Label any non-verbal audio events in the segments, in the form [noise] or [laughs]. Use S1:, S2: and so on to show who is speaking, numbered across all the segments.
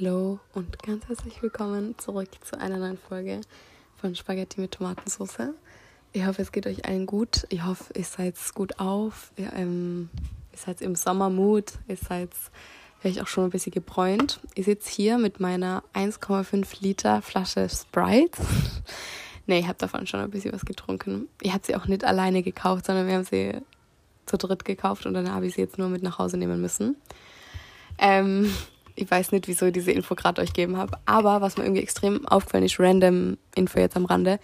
S1: Hallo und ganz herzlich willkommen zurück zu einer neuen Folge von Spaghetti mit Tomatensauce. Ich hoffe, es geht euch allen gut. Ich hoffe, ihr seid gut auf. Ihr, ähm, ihr seid im Sommermut. Ihr seid vielleicht auch schon ein bisschen gebräunt. Ich sitze hier mit meiner 1,5 Liter Flasche Sprite. nee, ich habe davon schon ein bisschen was getrunken. Ich habe sie auch nicht alleine gekauft, sondern wir haben sie zu dritt gekauft und dann habe ich sie jetzt nur mit nach Hause nehmen müssen. Ähm, ich weiß nicht, wieso ich diese Info gerade euch gegeben habe, aber was mir irgendwie extrem aufgefallen ist, random Info jetzt am Rande,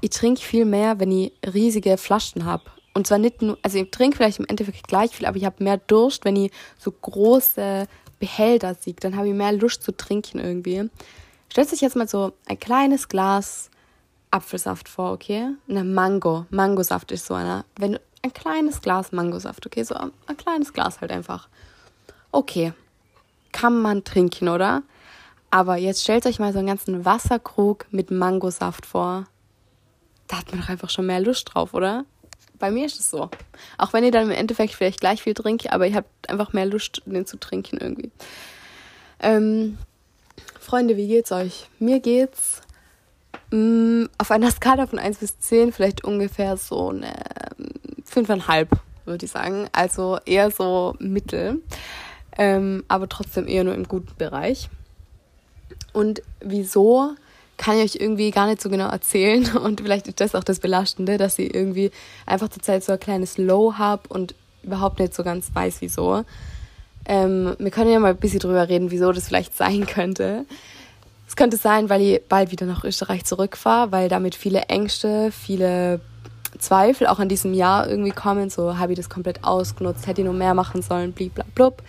S1: ich trinke viel mehr, wenn ich riesige Flaschen habe. Und zwar nicht nur, also ich trinke vielleicht im Endeffekt gleich viel, aber ich habe mehr Durst, wenn ich so große Behälter sehe. Dann habe ich mehr Lust zu trinken irgendwie. Stellt sich jetzt mal so ein kleines Glas Apfelsaft vor, okay? Eine Mango. Mangosaft ist so einer. Wenn ein kleines Glas Mangosaft, okay? So ein kleines Glas halt einfach. Okay. Kann man trinken, oder? Aber jetzt stellt euch mal so einen ganzen Wasserkrug mit Mangosaft vor. Da hat man doch einfach schon mehr Lust drauf, oder? Bei mir ist es so. Auch wenn ihr dann im Endeffekt vielleicht gleich viel trinkt, aber ihr habt einfach mehr Lust, den zu trinken irgendwie. Ähm, Freunde, wie geht's euch? Mir geht's mh, mm, auf einer Skala von 1 bis 10 vielleicht ungefähr so eine 5,5, würde ich sagen. Also eher so mittel, ähm, aber trotzdem eher nur im guten Bereich. Und wieso kann ich euch irgendwie gar nicht so genau erzählen. [laughs] Und vielleicht ist das auch das Belastende, dass ich irgendwie einfach zurzeit so ein kleines Low habe und überhaupt nicht so ganz weiß, wieso. Ähm, wir können ja mal ein bisschen drüber reden, wieso das vielleicht [laughs] sein könnte. Es könnte sein, weil ich bald wieder nach Österreich zurückfahre, weil damit viele Ängste, viele Zweifel auch an diesem Jahr irgendwie kommen. So, habe ich das komplett ausgenutzt, hätte ich nur mehr machen sollen, bliblablub.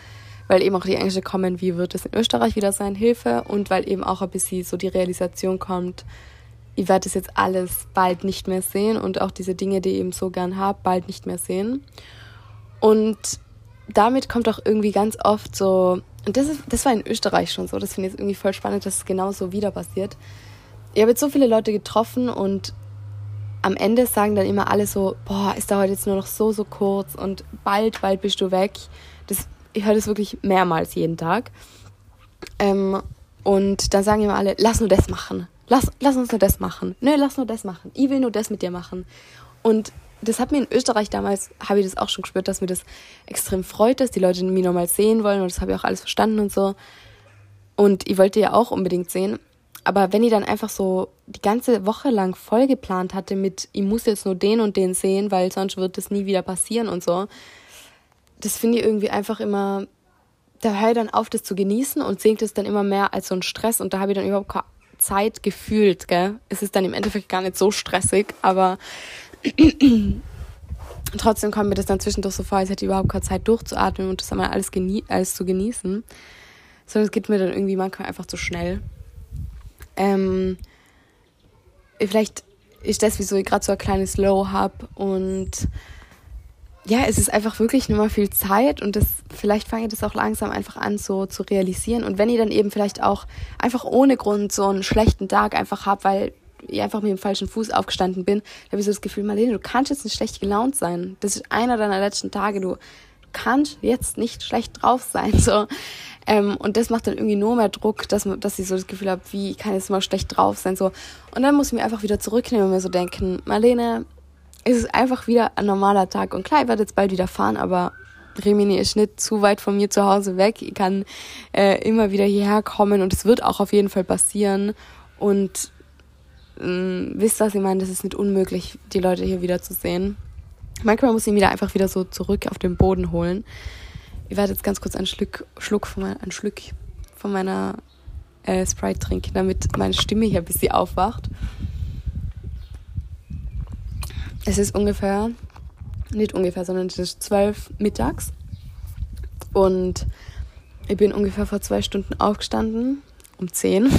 S1: Weil eben auch die Ängste kommen, wie wird es in Österreich wieder sein, Hilfe. Und weil eben auch ein bisschen so die Realisation kommt, ich werde es jetzt alles bald nicht mehr sehen und auch diese Dinge, die ich eben so gern habe, bald nicht mehr sehen. Und damit kommt auch irgendwie ganz oft so, und das, ist, das war in Österreich schon so, das finde ich jetzt irgendwie voll spannend, dass es genauso wieder passiert. Ich habe jetzt so viele Leute getroffen und am Ende sagen dann immer alle so, boah, ist dauert jetzt nur noch so, so kurz und bald, bald bist du weg. Das, ich höre das wirklich mehrmals jeden Tag. Ähm, und dann sagen immer alle, lass nur das machen. Lass, lass uns nur das machen. Nö, lass nur das machen. Ich will nur das mit dir machen. Und das hat mir in Österreich damals, habe ich das auch schon gespürt, dass mir das extrem freut, dass die Leute mich nochmal sehen wollen und das habe ich auch alles verstanden und so. Und ich wollte ja auch unbedingt sehen. Aber wenn ich dann einfach so die ganze Woche lang voll geplant hatte mit, ich muss jetzt nur den und den sehen, weil sonst wird das nie wieder passieren und so, das finde ich irgendwie einfach immer, da höre ich dann auf, das zu genießen und sehe das dann immer mehr als so ein Stress und da habe ich dann überhaupt keine Zeit gefühlt, gell. Es ist dann im Endeffekt gar nicht so stressig, aber [clears throat] trotzdem kommt mir das dann zwischendurch so vor, als hätte ich überhaupt keine Zeit durchzuatmen und das einmal alles, alles zu genießen. Sondern es geht mir dann irgendwie manchmal einfach zu schnell. Ähm, vielleicht ist das, wieso ich gerade so ein kleines Low habe und ja, es ist einfach wirklich nur mal viel Zeit und das vielleicht fange ich das auch langsam einfach an so zu realisieren und wenn ihr dann eben vielleicht auch einfach ohne Grund so einen schlechten Tag einfach habt, weil ich einfach mit dem falschen Fuß aufgestanden bin, habe ich so das Gefühl, Marlene, du kannst jetzt nicht schlecht gelaunt sein. Das ist einer deiner letzten Tage. Du, kannst jetzt nicht schlecht drauf sein. [laughs] So. Ähm, und das macht dann irgendwie nur mehr Druck, dass, dass ich so das Gefühl habe, wie ich kann jetzt mal schlecht drauf sein. So. Und dann muss ich mir einfach wieder zurücknehmen und mir so denken, Marlene, es ist einfach wieder ein normaler Tag. Und klar, ich werde jetzt bald wieder fahren, aber Rimini ist nicht zu weit von mir zu Hause weg. Ich kann äh, immer wieder hierher kommen und es wird auch auf jeden Fall passieren. Und äh, wisst was ich meine, das ist nicht unmöglich, die Leute hier wieder zu sehen. Manchmal muss ich ihn wieder einfach wieder so zurück auf den Boden holen. Ich werde jetzt ganz kurz einen Schluck, Schluck von, mein, einen Schluck von meiner äh, Sprite trinken, damit meine Stimme hier ein bisschen aufwacht. Es ist ungefähr, nicht ungefähr, sondern es ist zwölf mittags. Und ich bin ungefähr vor zwei Stunden aufgestanden, um zehn.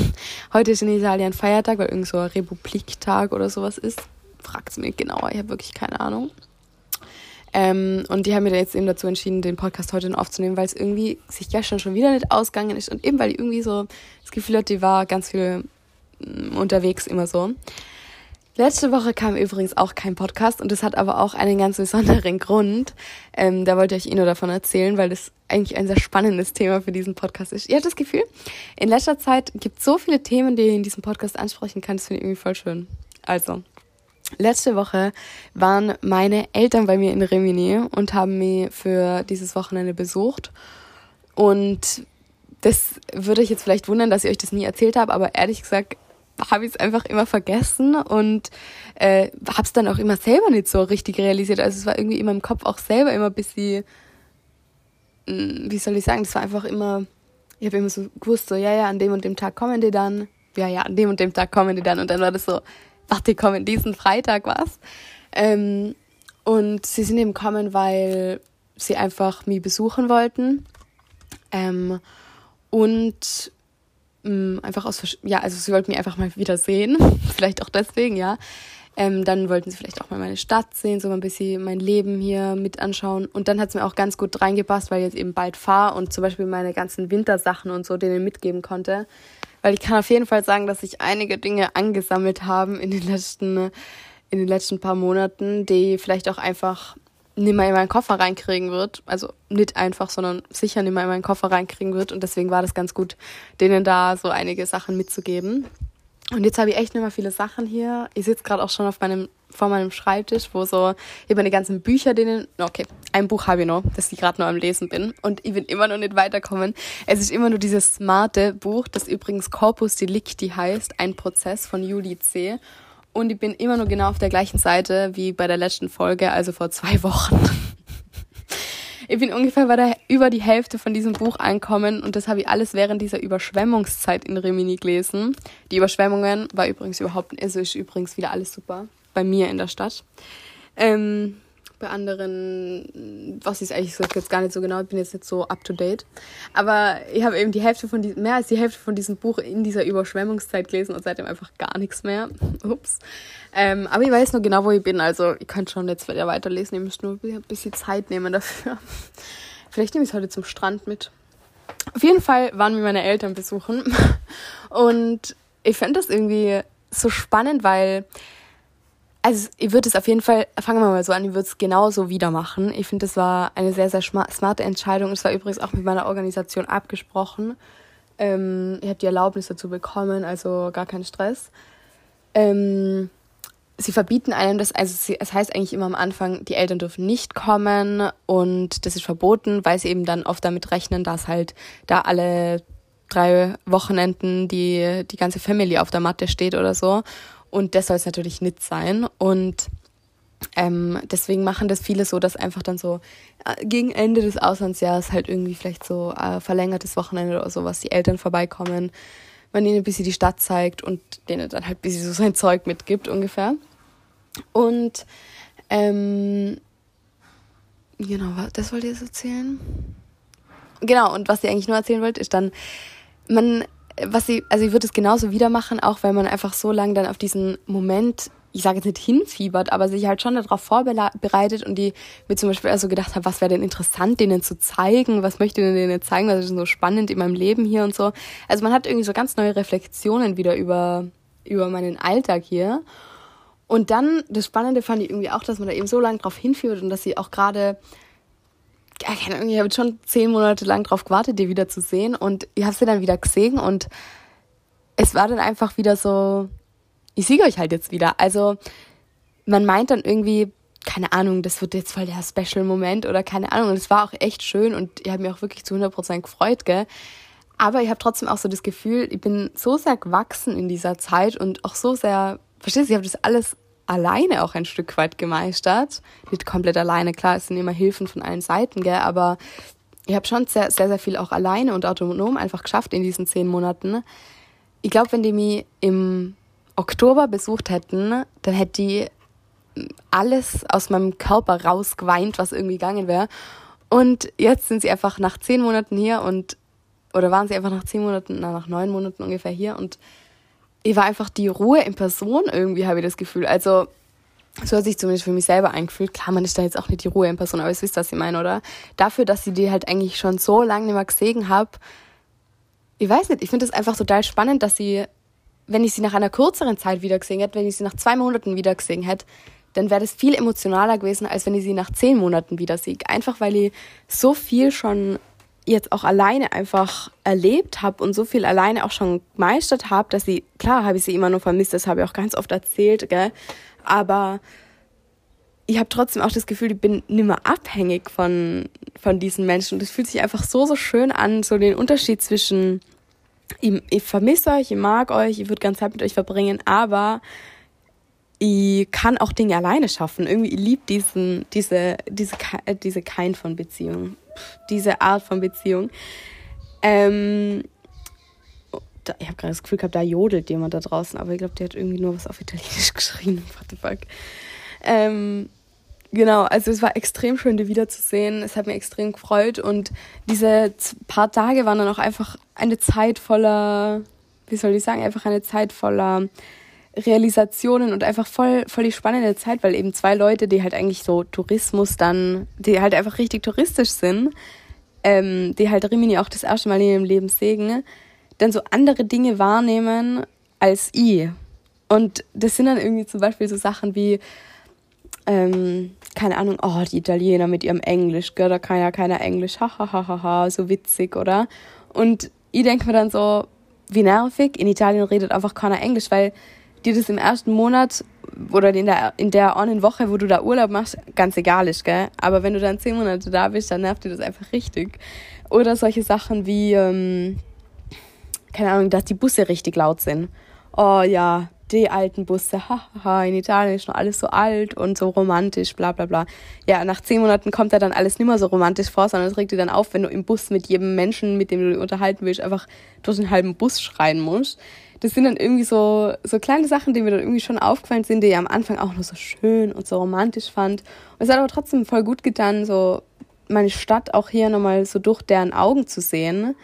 S1: Heute ist in Italien Feiertag, weil irgend so ein Republiktag oder sowas ist. Fragt es mir genauer, ich habe wirklich keine Ahnung. Ähm, und die haben mir dann jetzt eben dazu entschieden, den Podcast heute noch aufzunehmen, weil es irgendwie sich gestern schon wieder nicht ausgegangen ist und eben weil ich irgendwie so das Gefühl hatte, die war ganz viel mm, unterwegs immer so. Letzte Woche kam übrigens auch kein Podcast und das hat aber auch einen ganz besonderen Grund. Ähm, da wollte ich eh nur davon erzählen, weil das eigentlich ein sehr spannendes Thema für diesen Podcast ist. Ihr habt das Gefühl, in letzter Zeit gibt es so viele Themen, die ihr in diesem Podcast ansprechen kann. Das finde ich irgendwie voll schön. Also, letzte Woche waren meine Eltern bei mir in Rimini und haben mich für dieses Wochenende besucht. Und das würde ich jetzt vielleicht wundern, dass ich euch das nie erzählt habe, aber ehrlich gesagt habe ich es einfach immer vergessen und äh, habe es dann auch immer selber nicht so richtig realisiert. Also es war irgendwie in meinem Kopf auch selber immer ein bisschen, hm, wie soll ich sagen, das war einfach immer, ich habe immer so gewusst, so ja, ja, an dem und dem Tag kommen die dann, ja, ja, an dem und dem Tag kommen die dann und dann war das so, warte, die kommen diesen Freitag was. Ähm, und sie sind eben gekommen, weil sie einfach mich besuchen wollten. Ähm, und ähm, einfach aus, ja, also sie wollten mich einfach mal wieder sehen. [laughs] vielleicht auch deswegen, ja. Ähm, dann wollten sie vielleicht auch mal meine Stadt sehen, so ein bisschen mein Leben hier mit anschauen. Und dann hat es mir auch ganz gut reingepasst, weil ich jetzt eben bald fahre und zum Beispiel meine ganzen Wintersachen und so denen mitgeben konnte. Weil ich kann auf jeden Fall sagen, dass sich einige Dinge angesammelt haben in den letzten, in den letzten paar Monaten, die vielleicht auch einfach nicht mehr in meinen Koffer reinkriegen wird. Also nicht einfach, sondern sicher nicht mehr in meinen Koffer reinkriegen wird. Und deswegen war das ganz gut, denen da so einige Sachen mitzugeben. Und jetzt habe ich echt nicht mehr viele Sachen hier. Ich sitze gerade auch schon auf meinem, vor meinem Schreibtisch, wo so, ich meine ganzen Bücher, denen, okay, ein Buch habe ich noch, das ich gerade noch am Lesen bin. Und ich bin immer noch nicht weiterkommen. Es ist immer nur dieses smarte Buch, das übrigens Corpus Delicti heißt, ein Prozess von Juli C und ich bin immer nur genau auf der gleichen Seite wie bei der letzten Folge, also vor zwei [laughs] Wochen. ich bin ungefähr bei der, über die Hälfte von diesem Buch angekommen und das habe ich alles während dieser Überschwemmungszeit in Rimini gelesen. Die Überschwemmungen war übrigens überhaupt, also ist übrigens wieder alles super bei mir in der Stadt. Ähm, bei anderen, was ich eigentlich gesagt jetzt gar nicht so genau, ich bin jetzt nicht so up to date. Aber ich habe eben die Hälfte von diesem, mehr als die Hälfte von diesem Buch in dieser Überschwemmungszeit gelesen und seitdem einfach gar nichts mehr. [laughs] Ups. Ähm, aber ich weiß nur genau, wo ich bin. Also ich könnte schon jetzt wieder weiterlesen. Ihr müsst nur ein bisschen Zeit nehmen dafür. [laughs] Vielleicht nehme ich es heute zum Strand mit. Auf jeden Fall waren wir meine Eltern besuchen. [laughs] Und ich fände das irgendwie so spannend, weil also ich würde es auf jeden Fall, fangen wir mal so an, ich würde es genauso wieder machen. Ich finde, das war eine sehr, sehr smarte Entscheidung. Es war übrigens auch mit meiner Organisation abgesprochen. Ähm, ich habe die Erlaubnis dazu bekommen, also gar kein Stress. Ähm, sie verbieten einem das, also sie, es heißt eigentlich immer am Anfang, die Eltern dürfen nicht kommen und das ist verboten, weil sie eben dann oft damit rechnen, dass halt da alle drei Wochenenden die, die ganze Family auf der Matte steht oder so. Und das soll es natürlich nicht sein. Und ähm, deswegen machen das viele so, dass einfach dann so äh, gegen Ende des Auslandsjahres halt irgendwie vielleicht so äh, verlängertes Wochenende oder so, was die Eltern vorbeikommen, man ihnen ein bisschen die Stadt zeigt und denen dann halt ein bisschen so sein Zeug mitgibt ungefähr. Und ähm, genau, das wollte ich jetzt erzählen. Genau, und was ich eigentlich nur erzählen wollte, ist dann, man was sie, also ich würde es genauso wieder machen, auch weil man einfach so lange dann auf diesen Moment, ich sage jetzt nicht hinfiebert, aber sich halt schon darauf vorbereitet und die mir zum Beispiel also gedacht habe, was wäre denn interessant, denen zu zeigen, was möchte ich denen zeigen, was ist denn so spannend in meinem Leben hier und so. Also man hat irgendwie so ganz neue Reflexionen wieder über, über meinen Alltag hier. Und dann, das Spannende fand ich irgendwie auch, dass man da eben so lange drauf hinführt und dass sie auch gerade keine Ahnung, ich habe schon zehn Monate lang drauf gewartet, die wieder zu sehen. Und ich habe sie dann wieder gesehen und es war dann einfach wieder so, ich sehe euch halt jetzt wieder. Also man meint dann irgendwie, keine Ahnung, das wird jetzt voll der Special-Moment oder keine Ahnung. Und es war auch echt schön und ich habe mich auch wirklich zu 100% gefreut, gell. Aber ich habe trotzdem auch so das Gefühl, ich bin so sehr gewachsen in dieser Zeit und auch so sehr, verstehst du, ich habe das alles alleine auch ein Stück weit gemeistert. Nicht komplett alleine, klar, es sind immer Hilfen von allen Seiten, gell, aber ich habe schon sehr, sehr, sehr viel auch alleine und autonom einfach geschafft in diesen zehn Monaten. Ich glaube, wenn die mich im Oktober besucht hätten, dann hätte die alles aus meinem Körper rausgeweint, was irgendwie gegangen wäre. Und jetzt sind sie einfach nach zehn Monaten hier und, oder waren sie einfach nach zehn Monaten, na, nach neun Monaten ungefähr hier und war einfach die Ruhe in Person irgendwie, habe ich das Gefühl. Also, so hat sich zumindest für mich selber eingefühlt. Klar, man ist da jetzt auch nicht die Ruhe in Person, aber ihr wisst, was ich meine, oder? Dafür, dass ich die halt eigentlich schon so lange nicht mehr gesehen habe, ich weiß nicht, ich finde es einfach total spannend, dass sie wenn ich sie nach einer kürzeren Zeit wieder gesehen hätte, wenn ich sie nach zwei Monaten wieder gesehen hätte, dann wäre das viel emotionaler gewesen, als wenn ich sie nach zehn Monaten wieder sehe. Einfach weil ich so viel schon jetzt auch alleine einfach erlebt habe und so viel alleine auch schon gemeistert habe, dass sie, klar habe ich sie immer nur vermisst, das habe ich auch ganz oft erzählt, gell? aber ich habe trotzdem auch das Gefühl, ich bin nicht mehr abhängig von, von diesen Menschen. Und es fühlt sich einfach so, so schön an, so den Unterschied zwischen, ich, ich vermisse euch, ich mag euch, ich würde ganz Zeit mit euch verbringen, aber ich kann auch Dinge alleine schaffen. Irgendwie, ich liebe diesen, diese, diese, diese Kind von Beziehung diese Art von Beziehung. Ähm, da, ich habe gerade das Gefühl gehabt, da jodelt jemand da draußen, aber ich glaube, der hat irgendwie nur was auf Italienisch [laughs] geschrien. What the fuck. Ähm, genau, also es war extrem schön, die wiederzusehen. Es hat mir extrem gefreut und diese paar Tage waren dann auch einfach eine Zeit voller, wie soll ich sagen, einfach eine Zeit voller Realisationen und einfach voll, voll die spannende Zeit, weil eben zwei Leute, die halt eigentlich so Tourismus dann, die halt einfach richtig touristisch sind, ähm, die halt Rimini auch das erste Mal in ihrem Leben sehen, dann so andere Dinge wahrnehmen als ich. Und das sind dann irgendwie zum Beispiel so Sachen wie, ähm, keine Ahnung, oh, die Italiener mit ihrem Englisch, gell, da kann ja keiner Englisch, hahaha, ha, ha, ha, so witzig, oder? Und ich denke mir dann so, wie nervig, in Italien redet einfach keiner Englisch, weil dir das im ersten Monat oder in der, in der einen Woche, wo du da Urlaub machst, ganz egal ist, gell? Aber wenn du dann zehn Monate da bist, dann nervt dir das einfach richtig. Oder solche Sachen wie, ähm, keine Ahnung, dass die Busse richtig laut sind. Oh ja, die alten Busse, [laughs] haha, in Italien ist schon alles so alt und so romantisch, bla bla bla. Ja, nach zehn Monaten kommt da dann alles nicht mehr so romantisch vor, sondern es regt dir dann auf, wenn du im Bus mit jedem Menschen, mit dem du dich unterhalten willst, einfach durch den halben Bus schreien musst das sind dann irgendwie so, so kleine Sachen, die mir dann irgendwie schon aufgefallen sind, die ich am Anfang auch noch so schön und so romantisch fand. Und es hat aber trotzdem voll gut getan, so meine Stadt auch hier nochmal so durch deren Augen zu sehen,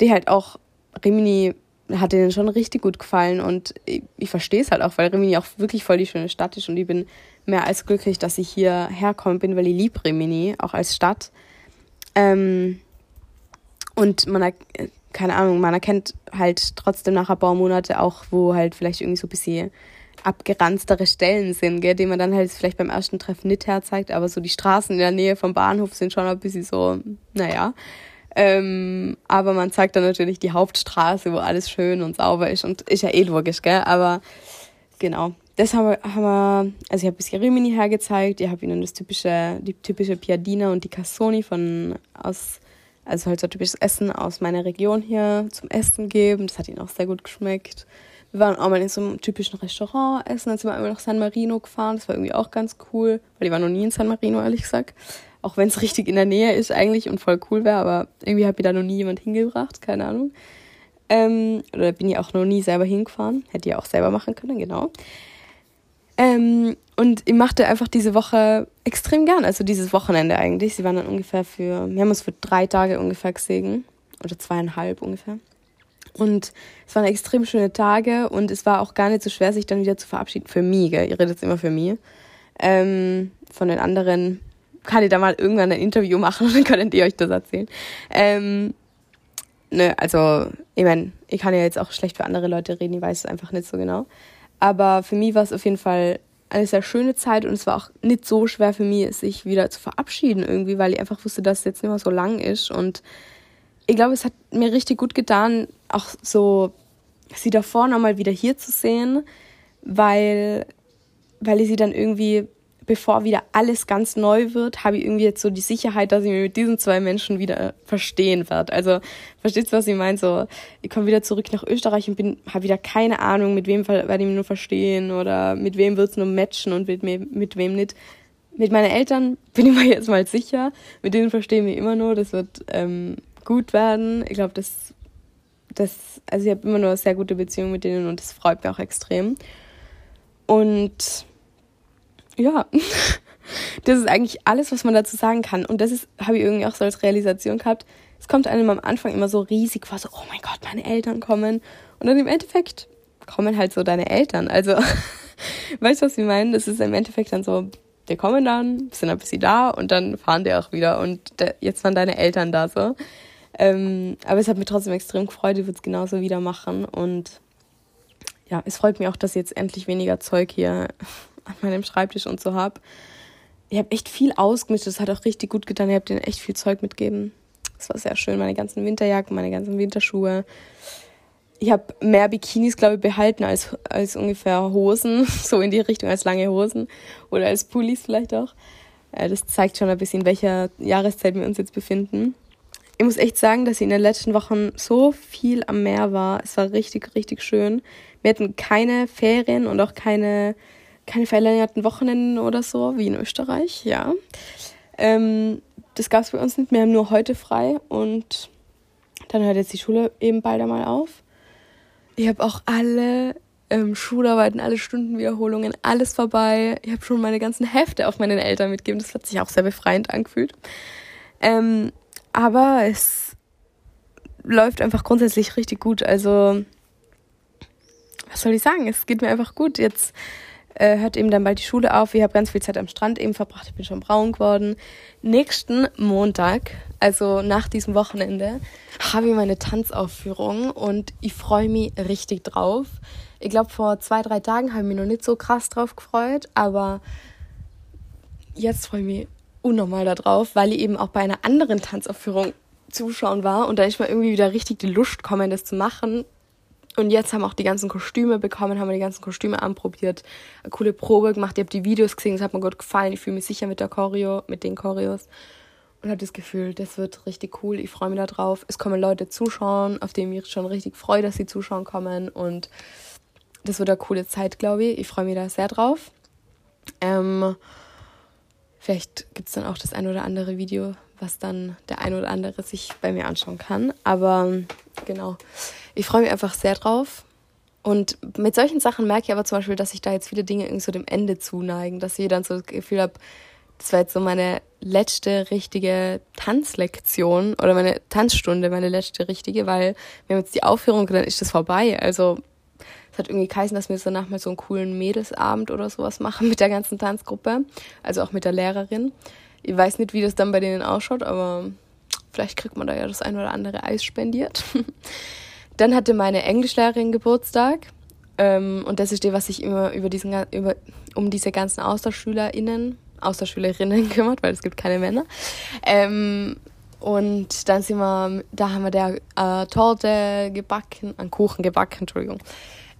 S1: die halt auch, Rimini hat denen schon richtig gut gefallen und ich, ich verstehe es halt auch, weil Rimini auch wirklich voll die schöne Stadt ist und ich bin mehr als glücklich, dass ich hier herkommen bin, weil ich liebe Rimini, auch als Stadt. Ähm, und man keine Ahnung, man erkennt halt trotzdem nach ein paar Monate auch, wo halt vielleicht irgendwie so ein bisschen abgeranztere Stellen sind, gell, die man dann halt vielleicht beim ersten Treffen nicht herzeigt, aber so die Straßen in der Nähe vom Bahnhof sind schon ein bisschen so, naja. Ähm, aber man zeigt dann natürlich die Hauptstraße, wo alles schön und sauber ist und ist ja eh logisch, gell, aber genau. Das haben wir, haben wir also ich habe ein bisschen Rimini hergezeigt, ich habe ihnen das typische, die typische Piadina und die Cassoni von, aus also halt so typisches Essen aus meiner Region hier zum Essen geben. Das hat ihnen auch sehr gut geschmeckt. Wir waren auch mal in so einem typischen Restaurant essen. Dann sind wir einmal nach San Marino gefahren. Das war irgendwie auch ganz cool, weil ich war noch nie in San Marino, ehrlich gesagt. Auch wenn es richtig in der Nähe ist eigentlich und voll cool wäre, aber irgendwie hat mir da noch nie jemand hingebracht, keine Ahnung. Ähm, oder bin ich auch noch nie selber hingefahren. Hätte ich auch selber machen können, genau. Ähm, und ich machte einfach diese Woche extrem gern, also dieses Wochenende eigentlich. Sie waren dann ungefähr für, wir haben uns für drei Tage ungefähr gesehen. Oder zweieinhalb ungefähr. Und es waren extrem schöne Tage und es war auch gar nicht so schwer, sich dann wieder zu verabschieden. Für mich, gell? Ihr redet immer für mich. Ähm, von den anderen kann ich da mal irgendwann ein Interview machen und [laughs] dann könnt ihr euch das erzählen. Ähm, ne, also, ich meine, ich kann ja jetzt auch schlecht für andere Leute reden, ich weiß es einfach nicht so genau. Aber für mich war es auf jeden Fall eine sehr schöne Zeit und es war auch nicht so schwer für mich, sich wieder zu verabschieden irgendwie, weil ich einfach wusste, dass es jetzt nicht mehr so lang ist. Und ich glaube, es hat mir richtig gut getan, auch so sie davor nochmal wieder hier zu sehen, weil, weil ich sie dann irgendwie bevor wieder alles ganz neu wird, habe ich irgendwie jetzt so die Sicherheit, dass ich mich mit diesen zwei Menschen wieder verstehen werde. Also, versteht ihr, was ich meine? So, ich komme wieder zurück nach Österreich und bin, habe wieder keine Ahnung, mit wem werde ich mich nur verstehen oder mit wem wird es nur matchen und mit, mit wem nicht. Mit meinen Eltern bin ich [laughs] mir jetzt mal sicher. Mit denen verstehen wir immer nur. Das wird ähm, gut werden. Ich glaube, das, das, also ich habe immer nur eine sehr gute Beziehung mit denen und das freut mich auch extrem. Und ja, [laughs] das ist eigentlich alles, was man dazu sagen kann. Und das habe ich irgendwie auch so als Realisation gehabt. Es kommt einem am Anfang immer so riesig vor, so, oh mein Gott, meine Eltern kommen. Und dann im Endeffekt kommen halt so deine Eltern. Also, [laughs] weißt du, was ich meine? Das ist im Endeffekt dann so, die kommen dann, sind ein bisschen da und dann fahren die auch wieder. Und jetzt waren deine Eltern da so. Ähm, aber es hat mich trotzdem extrem gefreut, ich würde es genauso wieder machen. Und ja, es freut mich auch, dass jetzt endlich weniger Zeug hier an meinem Schreibtisch und so habe. Ich habe echt viel ausgemischt, das hat auch richtig gut getan. Ich habe denen echt viel Zeug mitgegeben. Das war sehr schön. Meine ganzen Winterjacken, meine ganzen Winterschuhe. Ich habe mehr Bikinis, glaube ich, behalten als, als ungefähr Hosen, [laughs] so in die Richtung als lange Hosen oder als Pullis vielleicht auch. Äh, das zeigt schon ein bisschen, in welcher Jahreszeit wir uns jetzt befinden. Ich muss echt sagen, dass ich in den letzten Wochen so viel am Meer war. Es war richtig, richtig schön. Wir hatten keine Ferien und auch keine, keine verlängerten Wochenenden oder so, wie in Österreich, ja. Ähm, das gab es bei uns nicht. Wir haben nur heute frei und dann hört jetzt die Schule eben bald einmal auf. Ich habe auch alle ähm, Schularbeiten, alle Stundenwiederholungen, alles vorbei. Ich habe schon meine ganzen Hefte auf meinen Eltern mitgegeben. Das hat sich auch sehr befreiend angefühlt. Ähm, aber es läuft einfach grundsätzlich richtig gut. Also, was soll ich sagen? Es geht mir einfach gut. Jetzt äh, hört eben dann bald die Schule auf. Ich habe ganz viel Zeit am Strand eben verbracht. Ich bin schon braun geworden. Nächsten Montag, also nach diesem Wochenende, habe ich meine Tanzaufführung und ich freue mich richtig drauf. Ich glaube, vor zwei, drei Tagen habe ich mich noch nicht so krass drauf gefreut, aber jetzt freue ich mich unnormal darauf, weil ich eben auch bei einer anderen Tanzaufführung zuschauen war und da ist mir irgendwie wieder richtig die Lust gekommen, das zu machen. Und jetzt haben auch die ganzen Kostüme bekommen, haben wir die ganzen Kostüme anprobiert, eine coole Probe gemacht. Ich habe die Videos gesehen, es hat mir gut gefallen. Ich fühle mich sicher mit der Choreo, mit den Choreos. Und habe das Gefühl, das wird richtig cool. Ich freue mich darauf. Es kommen Leute zuschauen, auf die mich schon richtig freue, dass sie zuschauen kommen. Und das wird eine coole Zeit, glaube ich. Ich freue mich da sehr drauf. Ähm, Vielleicht gibt es dann auch das ein oder andere Video, was dann der ein oder andere sich bei mir anschauen kann. Aber genau, ich freue mich einfach sehr drauf. Und mit solchen Sachen merke ich aber zum Beispiel, dass sich da jetzt viele Dinge irgendwie so dem Ende zuneigen, dass ich dann so das Gefühl habe, das war jetzt so meine letzte richtige Tanzlektion oder meine Tanzstunde, meine letzte richtige, weil wir haben jetzt die Aufführung dann ist das vorbei. Also es hat irgendwie geheißen, dass wir jetzt danach mal so einen coolen Mädelsabend oder sowas machen mit der ganzen Tanzgruppe. Also auch mit der Lehrerin. Ich weiß nicht, wie das dann bei denen ausschaut, aber vielleicht kriegt man da ja das ein oder andere Eis spendiert. [laughs] dann hatte meine Englischlehrerin Geburtstag. Ähm, und das ist die, was sich immer über diesen, über, um diese ganzen AustauschschülerInnen, Austauschschülerinnen [laughs] kümmert, weil es gibt keine Männer. Ähm, und dann sind wir, da haben wir der äh, Torte gebacken, einen Kuchen gebacken, Entschuldigung.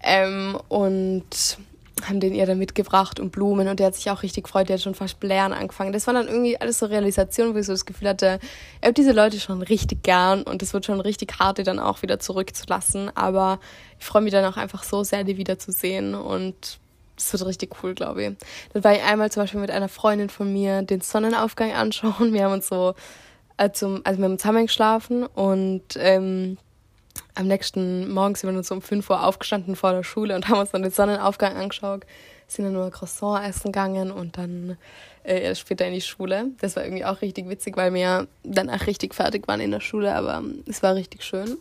S1: Ähm, und haben den ihr dann mitgebracht und Blumen und der hat sich auch richtig gefreut, der hat schon fast blären angefangen. Das war dann irgendwie alles so Realisationen, wo ich so das Gefühl hatte, ich habe diese Leute schon richtig gern und es wird schon richtig hart, die dann auch wieder zurückzulassen. Aber ich freue mich dann auch einfach so sehr, die wiederzusehen und es wird richtig cool, glaube ich. Dann war ich einmal zum Beispiel mit einer Freundin von mir den Sonnenaufgang anschauen. Wir haben uns so zum, also wir haben zusammen geschlafen und ähm, am nächsten Morgen sind wir dann so um 5 Uhr aufgestanden vor der Schule und [laughs] haben uns dann den Sonnenaufgang angeschaut, sind dann nur Croissant essen gegangen und dann äh, später in die Schule. Das war irgendwie auch richtig witzig, weil wir dann auch richtig fertig waren in der Schule, aber es war richtig schön.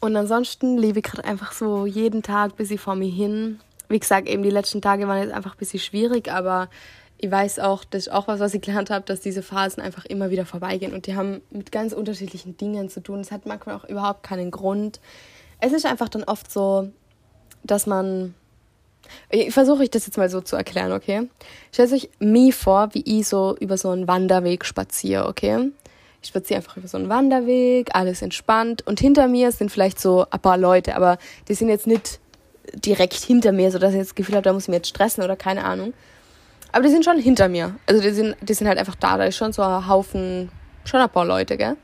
S1: Und ansonsten lebe ich gerade einfach so jeden Tag bis ich vor mir hin. Wie gesagt, eben die letzten Tage waren jetzt einfach ein bisschen schwierig, aber ich weiß auch, das ist auch was, was ich gelernt habe, dass diese Phasen einfach immer wieder vorbeigehen und die haben mit ganz unterschiedlichen Dingen zu tun. Es hat manchmal auch überhaupt keinen Grund. Es ist einfach dann oft so, dass man. Ich versuche ich das jetzt mal so zu erklären, okay? Stellt euch mir vor, wie ich so über so einen Wanderweg spaziere, okay? Ich spaziere einfach über so einen Wanderweg, alles entspannt und hinter mir sind vielleicht so ein paar Leute, aber die sind jetzt nicht direkt hinter mir, sodass ich das Gefühl habe, da muss ich mir jetzt stressen oder keine Ahnung. Aber die sind schon hinter mir. Also die sind, die sind halt einfach da. Da ist schon so ein Haufen, schon ein paar Leute, gell?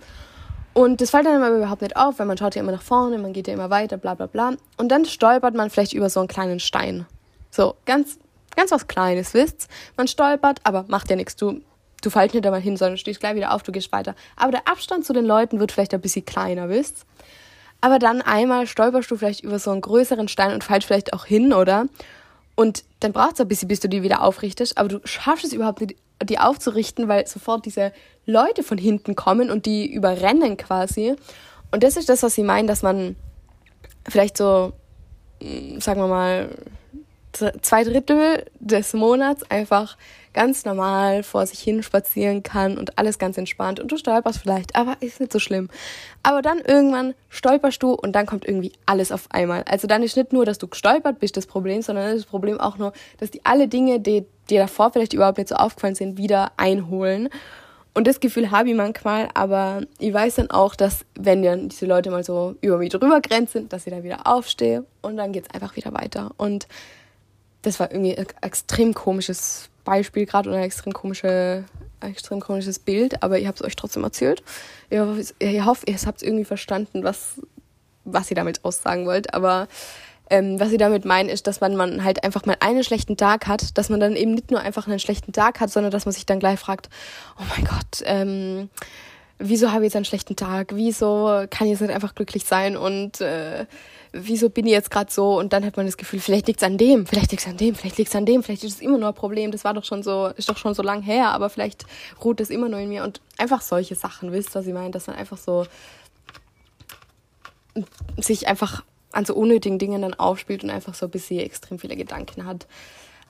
S1: Und das fällt dann aber überhaupt nicht auf, weil man schaut ja immer nach vorne, man geht ja immer weiter, bla bla bla. Und dann stolpert man vielleicht über so einen kleinen Stein. So, ganz, ganz was Kleines, wisst Man stolpert, aber macht ja nichts. Du, du fällst nicht einmal hin, sondern stehst gleich wieder auf, du gehst weiter. Aber der Abstand zu den Leuten wird vielleicht ein bisschen kleiner, wisst Aber dann einmal stolperst du vielleicht über so einen größeren Stein und fällst vielleicht auch hin, oder? Und dann braucht es ein bisschen, bis du die wieder aufrichtest, aber du schaffst es überhaupt nicht, die aufzurichten, weil sofort diese Leute von hinten kommen und die überrennen quasi. Und das ist das, was sie meinen, dass man vielleicht so, mm, sagen wir mal, zwei Drittel des Monats einfach ganz normal vor sich hin spazieren kann und alles ganz entspannt und du stolperst vielleicht, aber ist nicht so schlimm. Aber dann irgendwann stolperst du und dann kommt irgendwie alles auf einmal. Also dann ist nicht nur, dass du gestolpert bist das Problem, sondern das Problem auch nur, dass die alle Dinge, die dir davor vielleicht überhaupt nicht so aufgefallen sind, wieder einholen. Und das Gefühl habe ich manchmal, aber ich weiß dann auch, dass wenn dann diese Leute mal so über mich drüber grenzen, dass ich dann wieder aufstehe und dann geht es einfach wieder weiter. Und das war irgendwie ein extrem komisches Beispiel gerade oder ein extrem, komische, extrem komisches Bild, aber ich habe es euch trotzdem erzählt. Ich hoffe, ich hoffe ihr habt irgendwie verstanden, was, was ihr damit aussagen wollt. Aber ähm, was ich damit meine, ist, dass man, man halt einfach mal einen schlechten Tag hat, dass man dann eben nicht nur einfach einen schlechten Tag hat, sondern dass man sich dann gleich fragt, oh mein Gott, ähm, wieso habe ich jetzt einen schlechten Tag? Wieso kann ich jetzt nicht einfach glücklich sein? Und äh, wieso bin ich jetzt gerade so? Und dann hat man das Gefühl, vielleicht liegt es an dem, vielleicht liegt es an dem, vielleicht liegt es an dem, vielleicht ist es immer nur ein Problem. Das war doch schon so, ist doch schon so lang her, aber vielleicht ruht es immer nur in mir. Und einfach solche Sachen, wisst ihr, was ich meine? Dass man einfach so sich einfach an so unnötigen Dingen dann aufspielt und einfach so ein bisschen extrem viele Gedanken hat.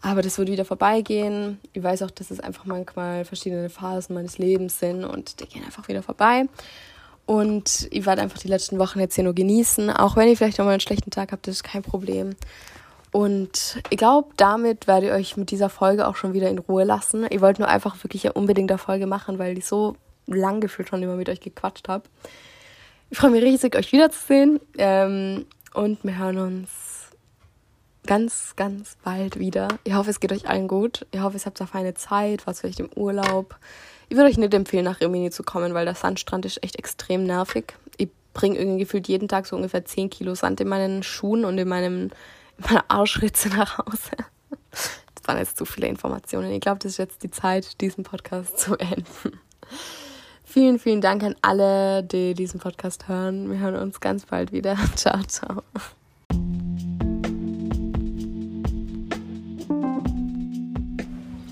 S1: Aber das wird wieder vorbeigehen. Ich weiß auch, dass es einfach manchmal verschiedene Phasen meines Lebens sind und die gehen einfach wieder vorbei. Und ich werde einfach die letzten Wochen jetzt hier nur genießen. Auch wenn ich vielleicht auch mal einen schlechten Tag habe, das ist kein Problem. Und ich glaube, damit werde ich euch mit dieser Folge auch schon wieder in Ruhe lassen. Ich wollte nur einfach wirklich unbedingt eine Folge machen, weil ich so lang gefühlt schon immer mit euch gequatscht habe. Ich freue mich riesig, euch wiederzusehen. Ähm, und wir hören uns ganz, ganz bald wieder. Ich hoffe, es geht euch allen gut. Ich hoffe, es habt eine feine Zeit, was vielleicht im Urlaub. Ich würde euch nicht empfehlen, nach Rimini zu kommen, weil der Sandstrand ist echt extrem nervig. Ich bringe irgendwie gefühlt jeden Tag so ungefähr 10 Kilo Sand in meinen Schuhen und in, meinem, in meiner Arschritze nach Hause. Das waren jetzt zu viele Informationen. Ich glaube, das ist jetzt die Zeit, diesen Podcast zu enden. Vielen, vielen Dank an alle, die diesen Podcast hören. Wir hören uns ganz bald wieder. [laughs] Ciao, ciao.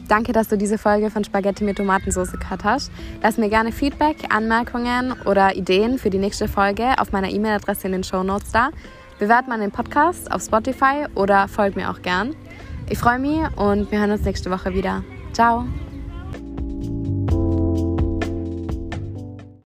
S1: Danke, dass du diese Folge von Spaghetti mit Tomatensauce gehört hast. Lass mir gerne Feedback, Anmerkungen oder Ideen für die nächste Folge auf meiner E-Mail-Adresse in den Show Notes da. Bewert meinen Podcast auf Spotify oder folgt mir auch gern. Ich freue mich und wir hören uns nächste Woche wieder. Ciao!